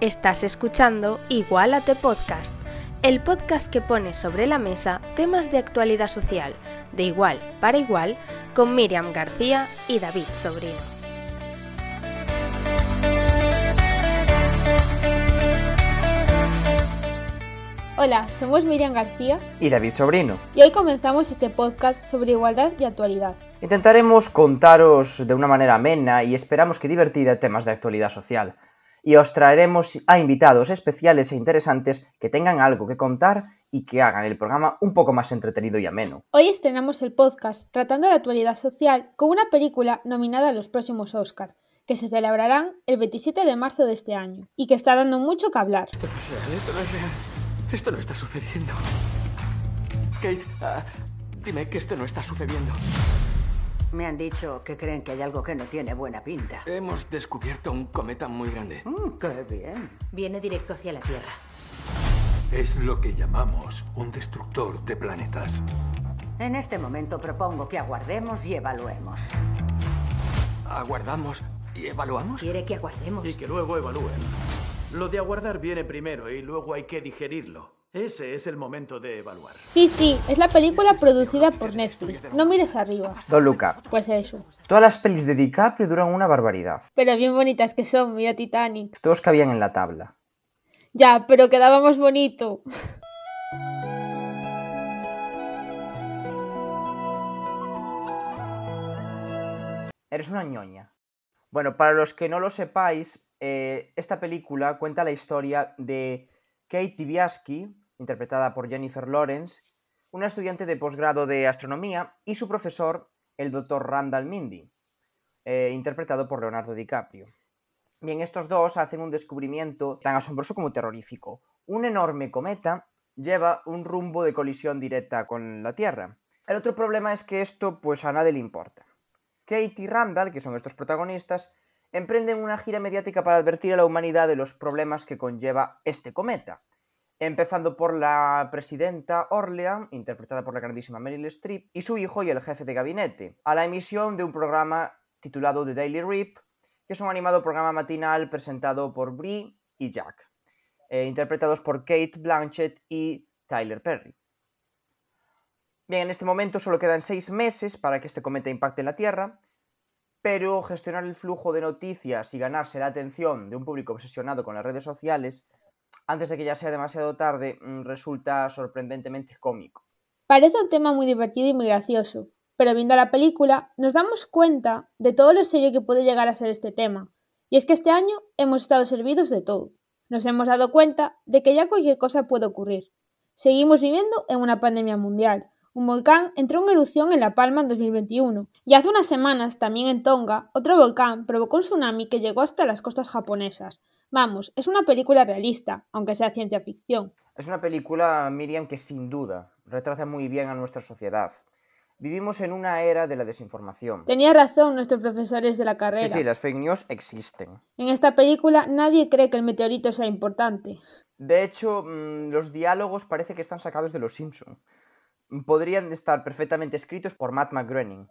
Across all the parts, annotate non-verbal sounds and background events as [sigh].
Estás escuchando Igualate Podcast, el podcast que pone sobre la mesa temas de actualidad social, de igual para igual, con Miriam García y David Sobrino. Hola, somos Miriam García y David Sobrino. y hoy comenzamos este podcast sobre igualdad y actualidad. Intentaremos contaros de una manera amena y esperamos que divertida temas de actualidad social. Y os traeremos a invitados especiales e interesantes que tengan algo que contar y que hagan el programa un poco más entretenido y ameno. Hoy estrenamos el podcast tratando la actualidad social con una película nominada a los próximos Oscar, que se celebrarán el 27 de marzo de este año y que está dando mucho que hablar. Esto no es real, esto no es real. Esto no está sucediendo. Kate, ah, dime que esto no está sucediendo. Me han dicho que creen que hay algo que no tiene buena pinta. Hemos descubierto un cometa muy grande. Mm, ¡Qué bien! Viene directo hacia la Tierra. Es lo que llamamos un destructor de planetas. En este momento propongo que aguardemos y evaluemos. Aguardamos y evaluamos. Quiere que aguardemos. y que luego evalúen. Lo de aguardar viene primero y luego hay que digerirlo. Ese es el momento de evaluar. Sí, sí, es la película producida por Netflix. No mires arriba. Don Luca, Pues eso. todas las pelis de DiCaprio duran una barbaridad. Pero bien bonitas que son, mira Titanic. Todos cabían en la tabla. Ya, pero quedaba más bonito. Eres una ñoña. Bueno, para los que no lo sepáis, eh, esta película cuenta la historia de Kate Tibiaski, interpretada por Jennifer Lawrence, una estudiante de posgrado de astronomía, y su profesor, el Dr. Randall Mindy, eh, interpretado por Leonardo DiCaprio. Bien, estos dos hacen un descubrimiento tan asombroso como terrorífico. Un enorme cometa lleva un rumbo de colisión directa con la Tierra. El otro problema es que esto pues a nadie le importa. Kate y Randall, que son estos protagonistas, emprenden una gira mediática para advertir a la humanidad de los problemas que conlleva este cometa. Empezando por la presidenta Orlean, interpretada por la grandísima Meryl Streep, y su hijo y el jefe de gabinete, a la emisión de un programa titulado The Daily Rip, que es un animado programa matinal presentado por Brie y Jack, eh, interpretados por Kate Blanchett y Tyler Perry. Bien, en este momento solo quedan seis meses para que este cometa impacte en la Tierra, pero gestionar el flujo de noticias y ganarse la atención de un público obsesionado con las redes sociales antes de que ya sea demasiado tarde mm, resulta sorprendentemente cómico. Parece un tema muy divertido y muy gracioso, pero viendo la película nos damos cuenta de todo lo serio que puede llegar a ser este tema. Y es que este año hemos estado servidos de todo. Nos hemos dado cuenta de que ya cualquier cosa puede ocurrir. Seguimos viviendo en una pandemia mundial. Un volcán entró en erupción en La Palma en 2021. Y hace unas semanas, también en Tonga, otro volcán provocó un tsunami que llegó hasta las costas japonesas. Vamos, es una película realista, aunque sea ciencia ficción. Es una película, Miriam, que sin duda retrata muy bien a nuestra sociedad. Vivimos en una era de la desinformación. Tenía razón nuestros profesores de la carrera. Sí, sí, las fake news existen. En esta película nadie cree que el meteorito sea importante. De hecho, mm, los diálogos parece que están sacados de Los Simpson. Podrían estar perfectamente escritos por Matt McGroening.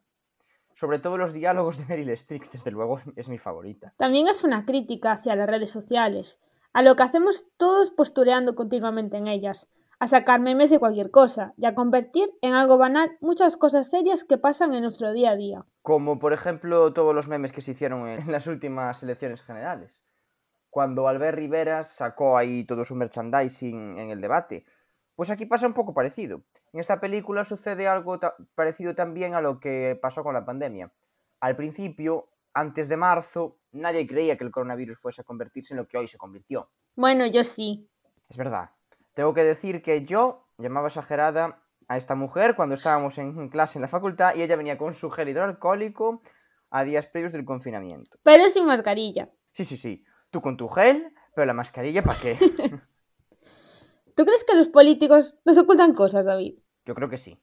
Sobre todo los diálogos de Meryl Streep, desde luego es mi favorita. También es una crítica hacia las redes sociales, a lo que hacemos todos postureando continuamente en ellas, a sacar memes de cualquier cosa y a convertir en algo banal muchas cosas serias que pasan en nuestro día a día. Como por ejemplo todos los memes que se hicieron en las últimas elecciones generales. Cuando Albert Rivera sacó ahí todo su merchandising en el debate. Pues aquí pasa un poco parecido. En esta película sucede algo ta- parecido también a lo que pasó con la pandemia. Al principio, antes de marzo, nadie creía que el coronavirus fuese a convertirse en lo que hoy se convirtió. Bueno, yo sí. Es verdad. Tengo que decir que yo llamaba exagerada a esta mujer cuando estábamos en clase en la facultad y ella venía con su gel hidroalcohólico a días previos del confinamiento. Pero sin mascarilla. Sí, sí, sí. Tú con tu gel, pero la mascarilla ¿para qué? [laughs] ¿Tú crees que los políticos nos ocultan cosas, David? Yo creo que sí.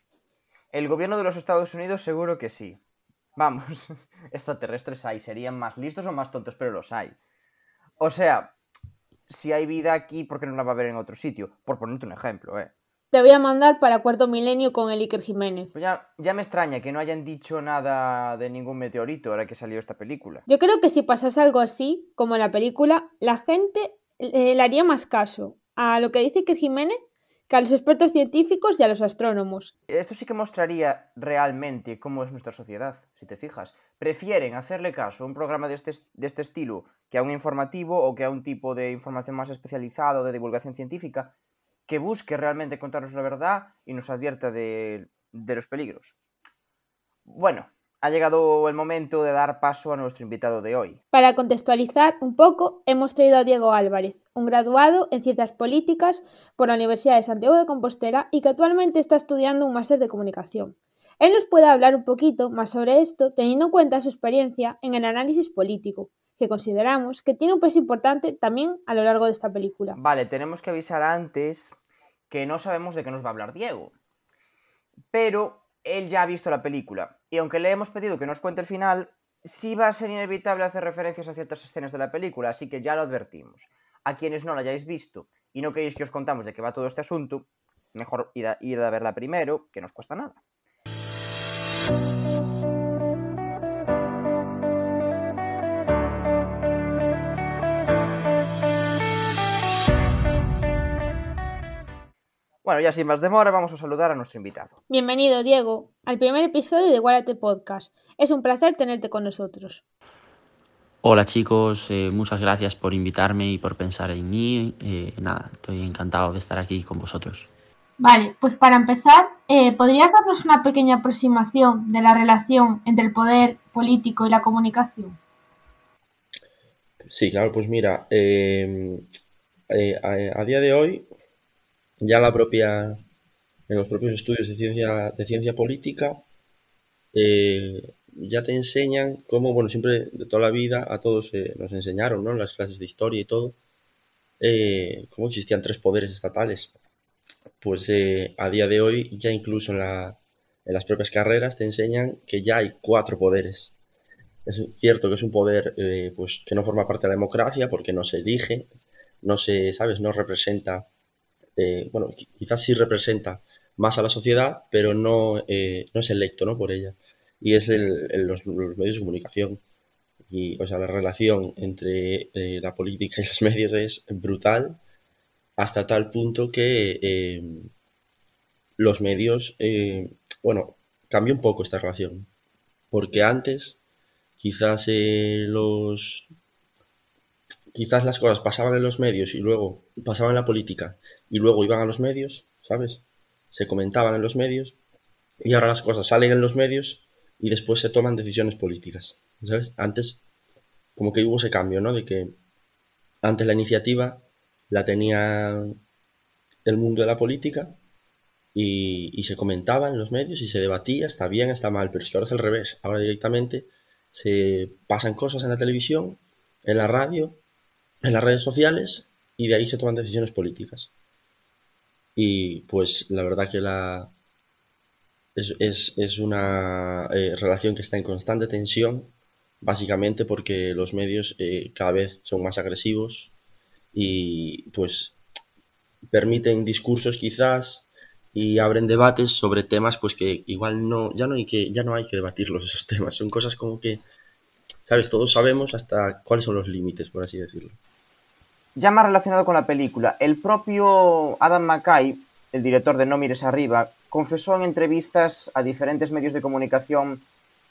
El gobierno de los Estados Unidos seguro que sí. Vamos, [laughs] extraterrestres hay, serían más listos o más tontos, pero los hay. O sea, si hay vida aquí, ¿por qué no la va a haber en otro sitio? Por ponerte un ejemplo, ¿eh? Te voy a mandar para cuarto milenio con el Iker Jiménez. Pues ya, ya me extraña que no hayan dicho nada de ningún meteorito ahora que salió esta película. Yo creo que si pasase algo así, como en la película, la gente le haría más caso a lo que dice Iker Jiménez que a los expertos científicos y a los astrónomos. Esto sí que mostraría realmente cómo es nuestra sociedad, si te fijas. Prefieren hacerle caso a un programa de este, de este estilo que a un informativo o que a un tipo de información más especializado de divulgación científica que busque realmente contarnos la verdad y nos advierta de, de los peligros. Bueno, ha llegado el momento de dar paso a nuestro invitado de hoy. Para contextualizar un poco, hemos traído a Diego Álvarez, un graduado en Ciencias Políticas por la Universidad de Santiago de Compostela y que actualmente está estudiando un máster de comunicación. Él nos puede hablar un poquito más sobre esto, teniendo en cuenta su experiencia en el análisis político, que consideramos que tiene un peso importante también a lo largo de esta película. Vale, tenemos que avisar antes que no sabemos de qué nos va a hablar Diego. Pero él ya ha visto la película y aunque le hemos pedido que nos cuente el final, sí va a ser inevitable hacer referencias a ciertas escenas de la película, así que ya lo advertimos. A quienes no la hayáis visto y no queréis que os contamos de qué va todo este asunto, mejor ir a, a verla primero, que no os cuesta nada. Bueno, ya sin más demora, vamos a saludar a nuestro invitado. Bienvenido, Diego, al primer episodio de Guárate Podcast. Es un placer tenerte con nosotros. Hola chicos, eh, muchas gracias por invitarme y por pensar en mí. Eh, nada, estoy encantado de estar aquí con vosotros. Vale, pues para empezar, eh, ¿podrías darnos una pequeña aproximación de la relación entre el poder político y la comunicación? Sí, claro, pues mira, a, a día de hoy ya la propia, en los propios estudios de ciencia, de ciencia política, eh, ya te enseñan cómo, bueno, siempre de toda la vida a todos eh, nos enseñaron, ¿no? En las clases de historia y todo, eh, cómo existían tres poderes estatales. Pues a día de hoy, ya incluso en, la, en las propias carreras te enseñan que ya hay cuatro poderes. Es cierto que es un poder pues, que no forma parte de la democracia porque no se elige, no se, ¿sabes? No representa eh, bueno, quizás sí representa más a la sociedad, pero no, eh, no es electo ¿no? por ella. Y es el, los, medios de comunicación. Y, o sea, la relación entre eh, la política y los [laughs] medios es brutal hasta tal punto que los medios, bueno, cambió un poco esta relación. Porque antes quizás los quizás las cosas pasaban en los medios y luego pasaban en la política y luego iban a los medios, ¿sabes? Se comentaban en los medios y ahora las cosas salen en los medios y después se toman decisiones políticas, ¿sabes? Antes como que hubo ese cambio, ¿no? De que antes la iniciativa la tenía el mundo de la política y, se comentaba en los medios y se debatía, está bien, está mal, pero es que ahora es al revés. Ahora directamente se pasan cosas en la televisión, en la radio en las redes sociales y de ahí se toman decisiones políticas. Y pues la verdad que la es, una eh, relación que está en constante tensión, básicamente porque los medios eh, cada vez son más agresivos y pues permiten discursos quizás y abren debates sobre temas pues que igual no ya no hay que ya no hay que debatirlos [laughs] esos temas. Son cosas como que sabes todos sabemos hasta cuáles son los límites por así decirlo. Ya más relacionado con la película, el propio Adam McKay, el director de No mires arriba, confesó en entrevistas a diferentes medios de comunicación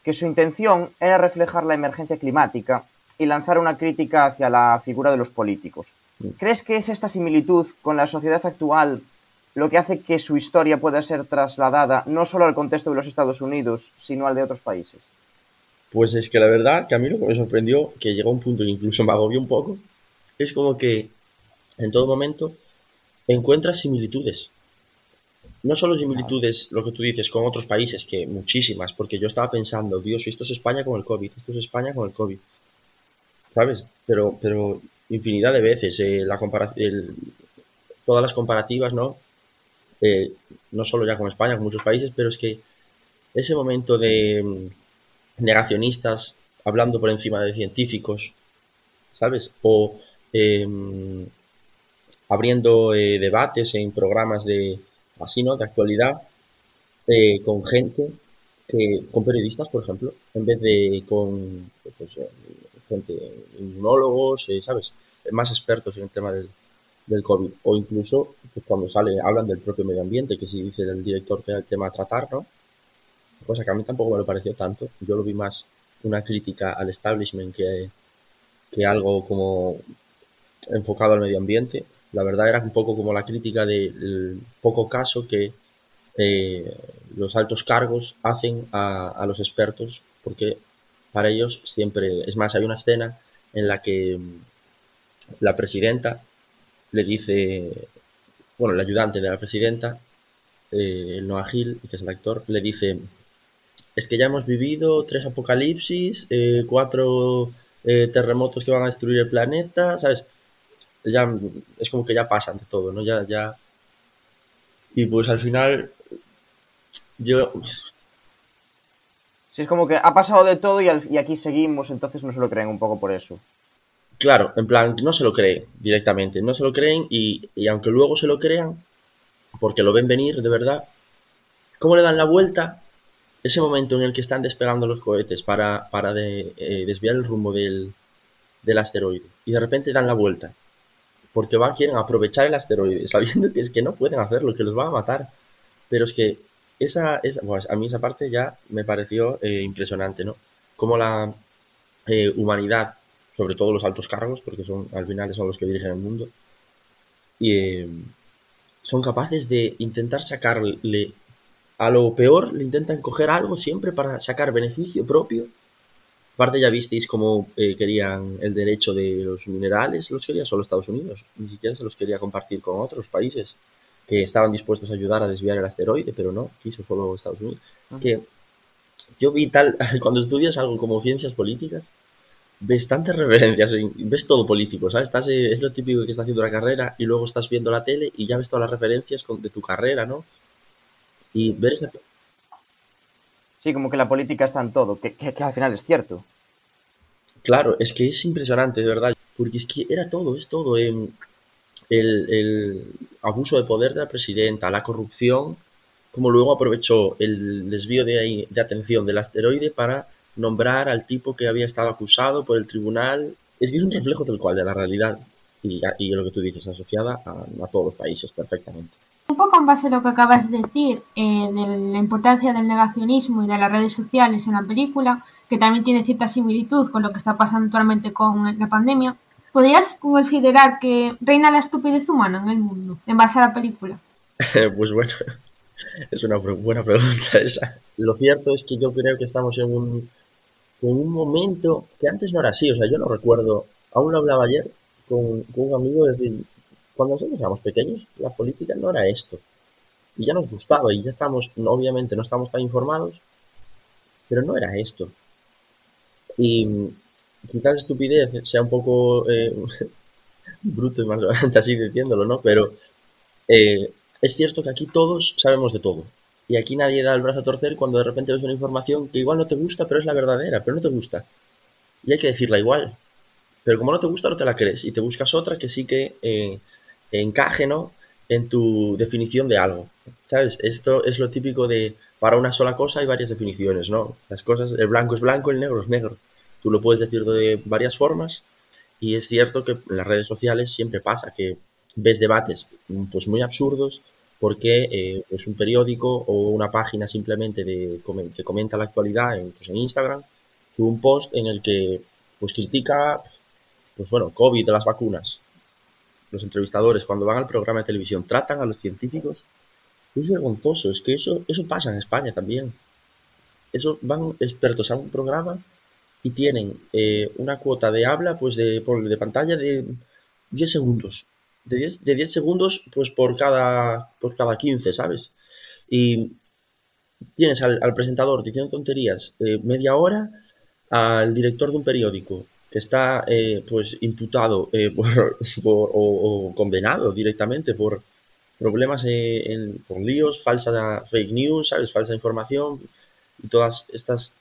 que su intención era reflejar la emergencia climática y lanzar una crítica hacia la figura de los políticos. Mm. ¿Crees que es esta similitud con la sociedad actual lo que hace que su historia pueda ser trasladada no solo al contexto de los Estados Unidos, sino al de otros países? Pues es que la verdad que a mí lo que me sorprendió, que llegó a un punto que incluso me agobió un poco, es como que en todo momento encuentras similitudes. No solo similitudes, lo que tú dices, con otros países, que muchísimas, porque yo estaba pensando, Dios, esto es España con el COVID, esto es España con el COVID. ¿Sabes? Pero, pero infinidad de veces, eh, la todas las comparativas, ¿no? Eh, no solo ya con España, con muchos países, pero es que ese momento de mm, negacionistas hablando por encima de científicos, ¿sabes? O Em, abriendo eh, debates en programas de así, ¿no? De actualidad eh, con gente, que, con periodistas, por ejemplo, en vez de con pues, eh, gente, inmunólogos, ¿sabes? más expertos en el tema del, del COVID. O incluso pues, cuando sale, hablan del propio medio ambiente, que si dice el director que era el tema a tratar, ¿no? Cosa que a mí tampoco me lo pareció tanto. Yo lo vi más una crítica al establishment que, que algo como enfocado al medio ambiente. La verdad era un poco como la crítica del poco caso que eh, los altos cargos hacen a, los expertos, porque para ellos siempre, es más, hay una escena en la que la presidenta le dice, bueno, el ayudante de la presidenta, eh, Noah Hill, que es el actor, le dice, es que ya hemos vivido tres apocalipsis, eh, cuatro eh, terremotos que van a destruir el planeta, ¿sabes? Ya es como que ya pasan de todo, ¿no? Ya, ya. Y pues al final, yo. Sí, es como que ha pasado de todo y, al, y aquí seguimos, entonces no se lo creen un poco por eso. Claro, en plan, no se lo creen directamente, no se lo creen y, y aunque luego se lo crean, porque lo ven venir de verdad, ¿cómo le dan la vuelta ese momento en el que están despegando los cohetes para, para de, eh, desviar el rumbo del, del, asteroide y de repente dan la vuelta porque van, quieren aprovechar el asteroide [laughs] sabiendo que es que no pueden hacerlo, que los van a matar. Pero es que esa, esa pues a mí esa parte ya me pareció eh, impresionante, ¿no? Como la eh, humanidad, sobre todo los altos cargos, porque son al final son los que dirigen el mundo, y eh, son capaces de intentar sacarle a lo peor le intentan coger algo siempre para sacar beneficio propio. Aparte ya visteis cómo eh, querían el derecho de los minerales, los quería solo Estados Unidos, ni siquiera se los quería compartir con otros países que estaban dispuestos a ayudar a desviar el asteroide, pero no, quiso solo Estados Unidos. Que yo vi tal, [laughs] cuando estudias algo como ciencias políticas, ves tantas referencias, ves todo político, ¿sabes? Estás, eh, es lo típico que estás haciendo una carrera y luego estás viendo la tele y ya ves todas las referencias de tu carrera, ¿no? y ver esa... Sí, como que la política está en todo, que, que, al final es cierto. Claro, es que es impresionante, de verdad, porque es que era todo, es todo. Eh, el, el, abuso de poder de la presidenta, la corrupción, como luego aprovechó el desvío de, de atención del asteroide para nombrar al tipo que había estado acusado por el tribunal. Es que es un reflejo del cual de la realidad y, y lo que tú dices, asociada a, a todos los países perfectamente. Un poco en base a lo que acabas de decir, eh, de la importancia del negacionismo y de las redes sociales en la película, que también tiene cierta similitud con lo que está pasando actualmente con la pandemia, ¿podrías considerar que reina la estupidez humana en el mundo, en base a la película? [laughs] pues bueno, es una buena pregunta esa. Lo cierto es que yo creo que estamos en un, en un momento que antes no era así, o sea, yo no recuerdo, aún lo hablaba ayer con, con un amigo, decir, cuando nosotros éramos pequeños, la política no era esto. Y ya nos gustaba y ya estamos, obviamente no estamos tan informados, pero no era esto. Y quizás estupidez sea un poco eh, [laughs] bruto y más grande así diciéndolo, ¿no? Pero eh, es cierto que aquí todos sabemos de todo. Y aquí nadie da el brazo a torcer cuando de repente ves una información que igual no te gusta, pero es la verdadera, pero no te gusta. Y hay que decirla igual. Pero como no te gusta, no te la crees y te buscas otra que sí que eh, encaje, ¿no? En tu definición de algo, ¿sabes? Esto es lo típico de para una sola cosa hay varias definiciones, ¿no? Las cosas, el blanco es blanco, el negro es negro. Tú lo puedes decir de varias formas y es cierto que en las redes sociales siempre pasa que ves debates pues muy absurdos porque eh, pues un periódico o una página simplemente de, que comenta la actualidad en, pues en Instagram sube un post en el que pues critica pues bueno, COVID, las vacunas, los entrevistadores, cuando van al programa de televisión, tratan a los científicos, es vergonzoso. Es que eso, eso pasa en España también. Eso van expertos a un programa y tienen eh, una cuota de habla, pues de, por, de pantalla de 10 segundos. De 10, de 10 segundos, pues por cada, por cada 15, ¿sabes? Y tienes al, presentador diciendo tonterías eh, media hora, al director de un periódico que está eh, pues imputado eh, [laughs] o, condenado directamente por problemas eh, por líos, falsa fake news, ¿sabes? falsa información y todas estas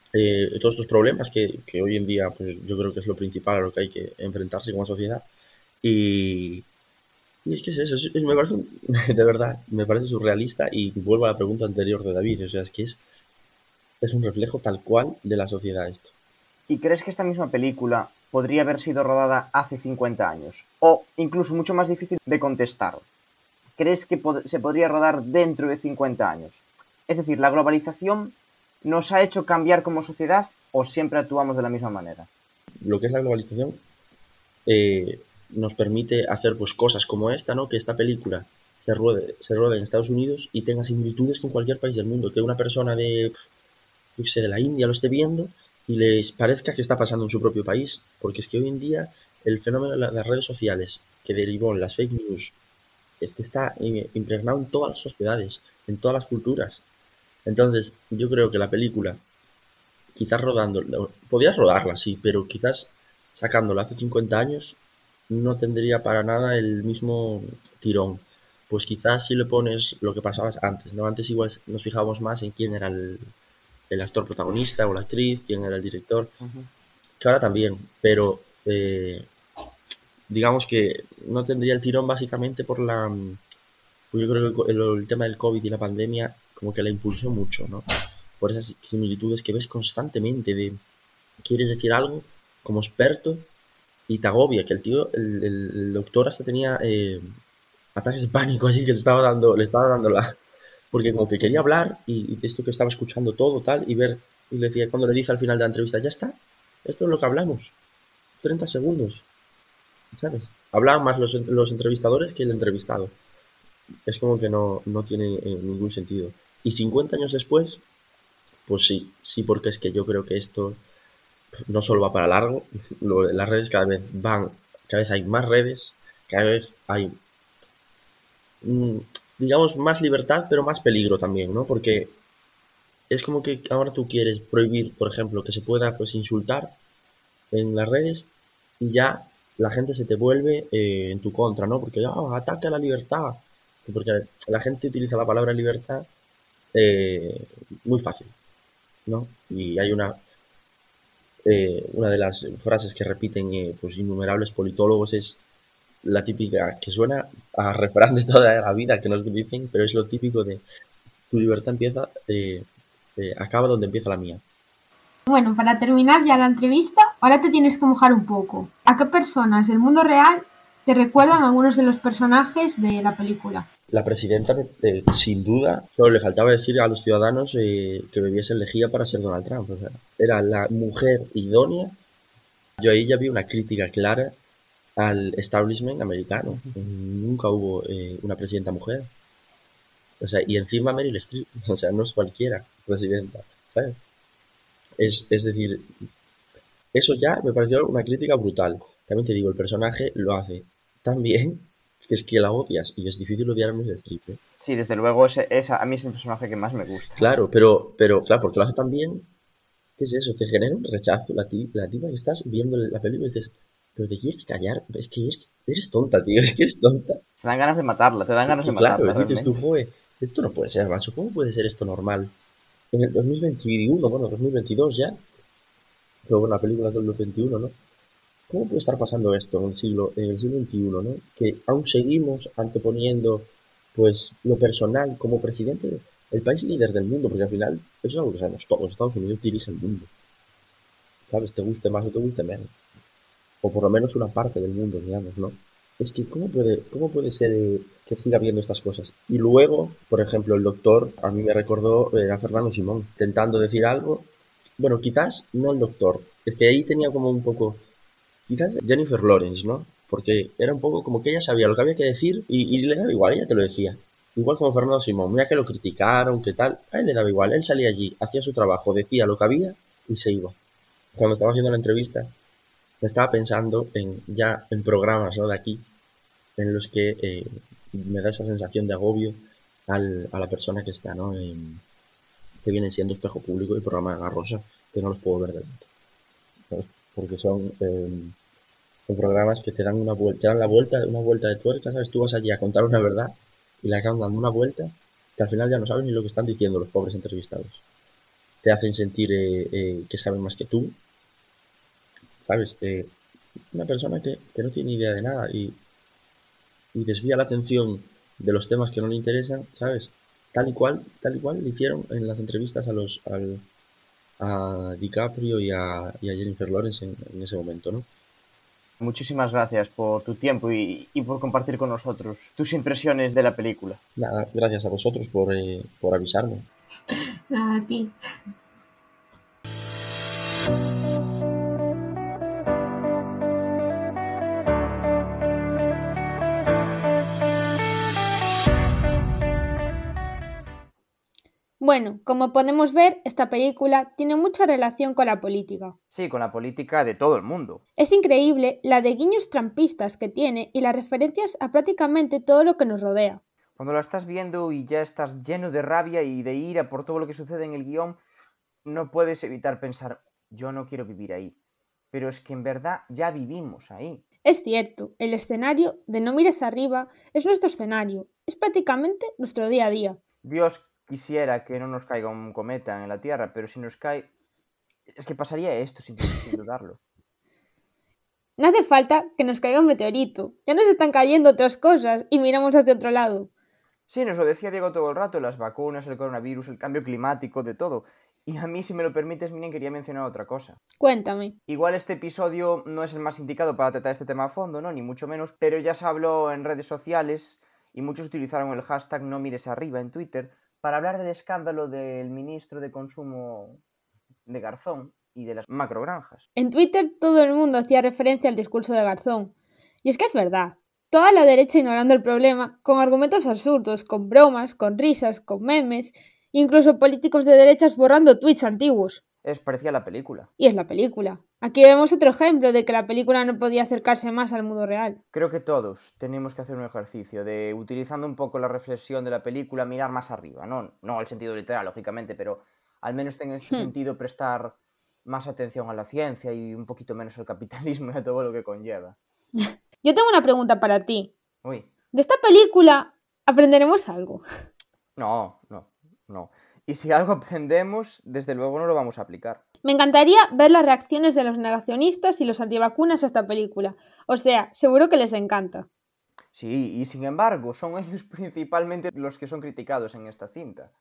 todos estos problemas que, que, hoy en día pues yo creo que es lo principal a lo que hay que enfrentarse como sociedad y, es que es eso, es, es, me parece [laughs] de verdad, me parece surrealista y vuelvo a la pregunta anterior de David, o sea, es que es, es un reflejo tal cual de la sociedad esto. ¿Y crees que esta misma película podría haber sido rodada hace 50 años? O incluso mucho más difícil de contestar. ¿Crees que se podría rodar dentro de 50 años? Es decir, ¿la globalización nos ha hecho cambiar como sociedad o siempre actuamos de la misma manera? Lo que es la globalización eh, nos permite hacer pues cosas como esta, ¿no? Que esta película se ruede, se ruede en Estados Unidos y tenga similitudes con cualquier país del mundo. Que una persona de, de la India lo esté viendo y les parezca que está pasando en su propio país. Porque es que hoy en día el fenómeno de las redes sociales que derivó en las fake news es que está impregnado en todas las sociedades, en todas las culturas. Entonces, yo creo que la película, quizás rodando, podías rodarla, sí, pero quizás sacándola hace 50 años, no tendría para nada el mismo tirón. Pues quizás si le pones lo que pasaba antes, ¿no? Antes igual nos fijábamos más en quién era el, actor protagonista o la actriz, quién era el director, que ahora también, pero eh, digamos que no tendría el tirón básicamente por la... Pues yo creo que el, tema del COVID y la pandemia como que la impulsó mucho, ¿no? Por esas similitudes que ves constantemente de quieres decir algo como experto y te agobia, que el tío, el, doctor hasta tenía eh, ataques de pánico así que le estaba dando, le estaba dando la... Porque como que quería hablar y, esto que estaba escuchando todo tal y ver, y le decía, cuando le dice al final de la entrevista, ya está, esto es lo que hablamos, 30 segundos, ¿sabes? Hablaban más los, los entrevistadores que el entrevistado. Es como que no, no tiene eh, ningún sentido. Y 50 años después, pues sí, sí, porque es que yo creo que esto no solo va para largo, [laughs] las redes cada vez van, cada vez hay más redes, cada vez hay, mm, digamos, más libertad, pero más peligro también, ¿no? Porque es como que ahora tú quieres prohibir, por ejemplo, que se pueda pues insultar en las redes y ya la gente se te vuelve eh, en tu contra, ¿no? Porque oh, ataca la libertad. Porque la gente utiliza la palabra libertad eh, muy fácil, ¿no? Y hay una eh, una de las frases que repiten pues innumerables politólogos es la típica que suena a refrán de toda la vida que nos dicen, pero es lo típico de tu libertad empieza, eh, acaba donde empieza la mía. Bueno, para terminar ya la entrevista, ahora te tienes que mojar un poco. ¿A qué personas del mundo real te recuerdan algunos de los personajes de la película? La presidenta, eh, sin duda, solo le faltaba decir a los ciudadanos eh, que bebiesen lejía para ser Donald Trump. O sea, era la mujer idónea. Yo ahí ya vi una crítica clara al establishment americano. Nunca hubo eh, una presidenta mujer. O sea, y encima Meryl Streep. [laughs] O sea, no es cualquiera presidenta, ¿sabes? Es, es decir, eso ya me pareció una crítica brutal. También te digo, el personaje lo hace tan bien que es que la odias y es difícil odiar a Meryl Streep. ¿eh? Sí, desde luego ese, esa, a mí es el personaje que más me gusta. Claro, pero, pero claro, porque lo hace tan bien, ¿qué es eso? Te genera un rechazo. La, la tipa que estás viendo la película y dices, pero te quieres callar, es que eres, tonta, tío, [laughs] es que eres tonta. Te dan ganas de matarla, te dan ganas de matarla. Claro, dices tú, joder, esto no puede ser, macho, ¿cómo puede ser esto normal? En el 2021, bueno, 2022 ya, pero bueno, la película es del 2021, ¿no? ¿Cómo puede estar pasando esto en el siglo, en el siglo XXI, ¿no? Que aún seguimos anteponiendo pues lo personal como presidente del país líder del mundo, porque al final eso es algo que sabemos todos, Estados Unidos dirige el mundo. ¿Sabes? Te guste más o te guste menos. O por lo menos una parte del mundo, digamos, ¿no? Es que, ¿cómo puede, cómo puede ser eh, que siga viendo estas cosas? Y luego, por ejemplo, el doctor, a mí me recordó eh, a Fernando Simón, intentando decir algo. Bueno, quizás no el doctor. Es que ahí tenía como un poco quizás Jennifer Lawrence, ¿no? Porque era un poco como que ella sabía lo que había que decir y, le daba igual, ella te lo decía. Igual como Fernando Simón, mira que lo criticaron, que tal, a él le daba igual, él salía allí, hacía su trabajo, decía lo que había y se iba. Cuando estaba haciendo la entrevista, estaba pensando en ya en programas ¿no? de aquí, en los que eh, me da esa sensación de agobio al, a la persona que está, ¿no? que viene siendo espejo público y programa de Garrosa, que no los puedo ver delante. Porque son eh, son programas que te dan una vuelta, te dan la vuelta, una vuelta de tuerca, ¿sabes? Tú vas allí a contar una verdad y le acaban dando una vuelta que al final ya no sabes ni lo que están diciendo los pobres entrevistados. Te hacen sentir eh, eh, que saben más que tú, ¿sabes? Eh, una persona que, no tiene idea de nada y, y desvía la atención de los temas que no le interesan, ¿sabes? Tal y cual, tal y cual le hicieron en las entrevistas a los, al, a DiCaprio y a, Jennifer Lawrence en, ese momento, ¿no? Muchísimas gracias por tu tiempo y, y por compartir con nosotros tus impresiones de la película. Nada, gracias a vosotros por, eh, por avisarme. [laughs] Nada, a ti. Bueno, como podemos ver, esta película tiene mucha relación con la política. Sí, con la política de todo el mundo. Es increíble la de guiños trampistas que tiene y las referencias a prácticamente todo lo que nos rodea. Cuando la estás viendo y ya estás lleno de rabia y de ira por todo lo que sucede en el guion, no puedes evitar pensar, yo no quiero vivir ahí. Pero es que en verdad ya vivimos ahí. Es cierto, el escenario de No mires arriba es nuestro escenario, es prácticamente nuestro día a día. Dios quisiera que no nos caiga un cometa en la Tierra, pero si nos cae... Es que pasaría esto sin, sin dudarlo. No hace falta que nos caiga un meteorito. Ya nos están cayendo otras cosas y miramos hacia otro lado. Sí, nos lo decía Diego todo el rato, las vacunas, el coronavirus, el cambio climático, de todo. Y a mí, si me lo permites, miren, quería mencionar otra cosa. Cuéntame. Igual este episodio no es el más indicado para tratar este tema a fondo, ¿no? Ni mucho menos, pero ya se habló en redes sociales y muchos utilizaron el hashtag no mires arriba en Twitter para hablar del escándalo del ministro de Consumo de Garzón y de las macrogranjas. En Twitter todo el mundo hacía referencia al discurso de Garzón. Y es que es verdad. Toda la derecha ignorando el problema, con argumentos absurdos, con bromas, con risas, con memes, incluso políticos de derechas borrando tweets antiguos. Es parecía la película. Y es la película. Aquí vemos otro ejemplo de que la película no podía acercarse más al mundo real. Creo que todos tenemos que hacer un ejercicio de, utilizando un poco la reflexión de la película, mirar más arriba. No, no el sentido literal, lógicamente, pero al menos en este Hmm. sentido prestar más atención a la ciencia y un poquito menos al capitalismo y a todo lo que conlleva. [laughs] Yo tengo una pregunta para ti. Uy, De esta película aprenderemos algo. no, no, no. Y si algo aprendemos, desde luego no lo vamos a aplicar. Me encantaría ver las reacciones de los negacionistas y los antivacunas a esta película. O sea, seguro que les encanta. Sí, y sin embargo, son ellos [laughs] principalmente los que son criticados en esta cinta.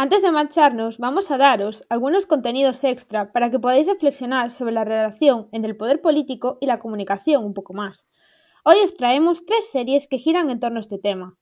Antes de marcharnos, vamos a daros algunos contenidos extra para que podáis reflexionar sobre la relación entre el poder político y la comunicación un poco más. Hoy os traemos tres series que giran en torno a este tema.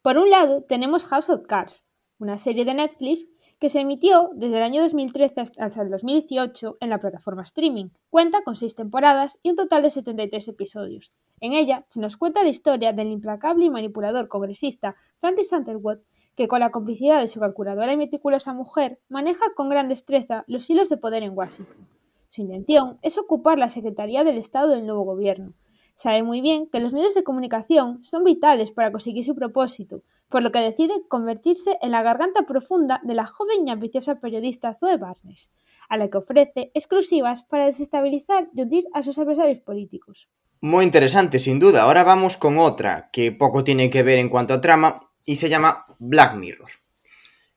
Por un lado, tenemos House of Cards, una serie de Netflix que se emitió desde el año 2013 hasta el 2018 en la plataforma streaming. Cuenta con seis temporadas y un total de 73 episodios. En ella se nos cuenta la historia del implacable y manipulador congresista Francis Underwood, que con la complicidad de su calculadora y meticulosa mujer maneja con gran destreza los hilos de poder en Washington. Su intención es ocupar la Secretaría del Estado del nuevo gobierno. Sabe muy bien que los medios de comunicación son vitales para conseguir su propósito, por lo que decide convertirse en la garganta profunda de la joven y ambiciosa periodista Zoe Barnes, a la que ofrece exclusivas para desestabilizar y hundir a sus adversarios políticos. Muy interesante, sin duda. Ahora vamos con otra que poco tiene que ver en cuanto a trama y se llama Black Mirror.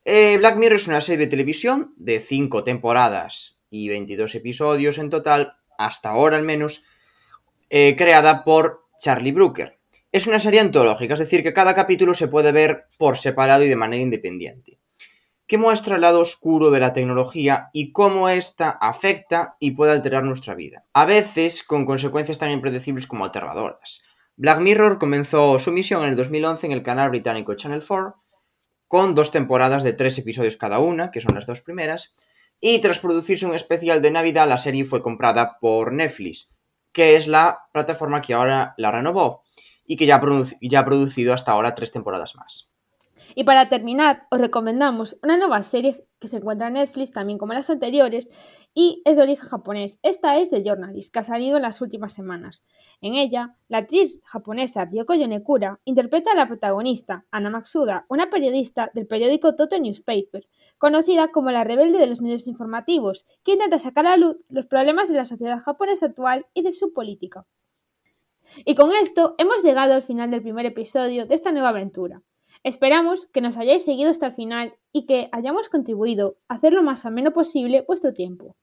Eh, Black Mirror es una serie de televisión de 5 temporadas y 22 episodios en total, hasta ahora al menos, eh, creada por Charlie Brooker. Es una serie antológica, es decir, que cada capítulo se puede ver por separado y de manera independiente, que muestra el lado oscuro de la tecnología y cómo ésta afecta y puede alterar nuestra vida, a veces con consecuencias tan impredecibles como aterradoras. Black Mirror comenzó su misión en el 2011 en el canal británico Channel 4, con dos temporadas de tres episodios cada una, que son las dos primeras, y tras producirse un especial de Navidad, la serie fue comprada por Netflix, que es la plataforma que ahora la renovó y que ya ha, produ- ya ha producido hasta ahora tres temporadas más. Y para terminar, os recomendamos una nueva serie que se encuentra en Netflix, también como las anteriores, y es de origen japonés. Esta es The Journalist, que ha salido en las últimas semanas. En ella, la actriz japonesa Ryoko Yonekura interpreta a la protagonista, Ana Matsuda, una periodista del periódico Toto Newspaper, conocida como la rebelde de los medios informativos, que intenta sacar a luz los problemas de la sociedad japonesa actual y de su política. Y con esto hemos llegado al final del primer episodio de esta nueva aventura. Esperamos que nos hayáis seguido hasta el final y que hayamos contribuido a hacer lo más ameno posible vuestro tiempo.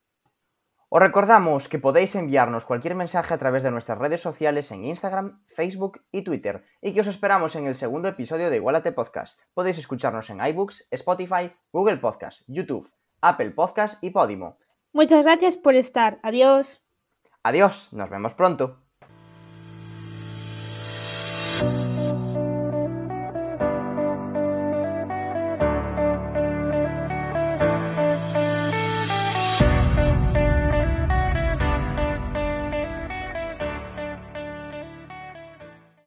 Os recordamos que podéis enviarnos cualquier mensaje a través de nuestras redes sociales en Instagram, Facebook y Twitter y que os esperamos en el segundo episodio de Igualate Podcast. Podéis escucharnos en iBooks, Spotify, Google Podcast, YouTube, Apple Podcast y Podimo. Muchas gracias por estar. Adiós. Adiós, nos vemos pronto.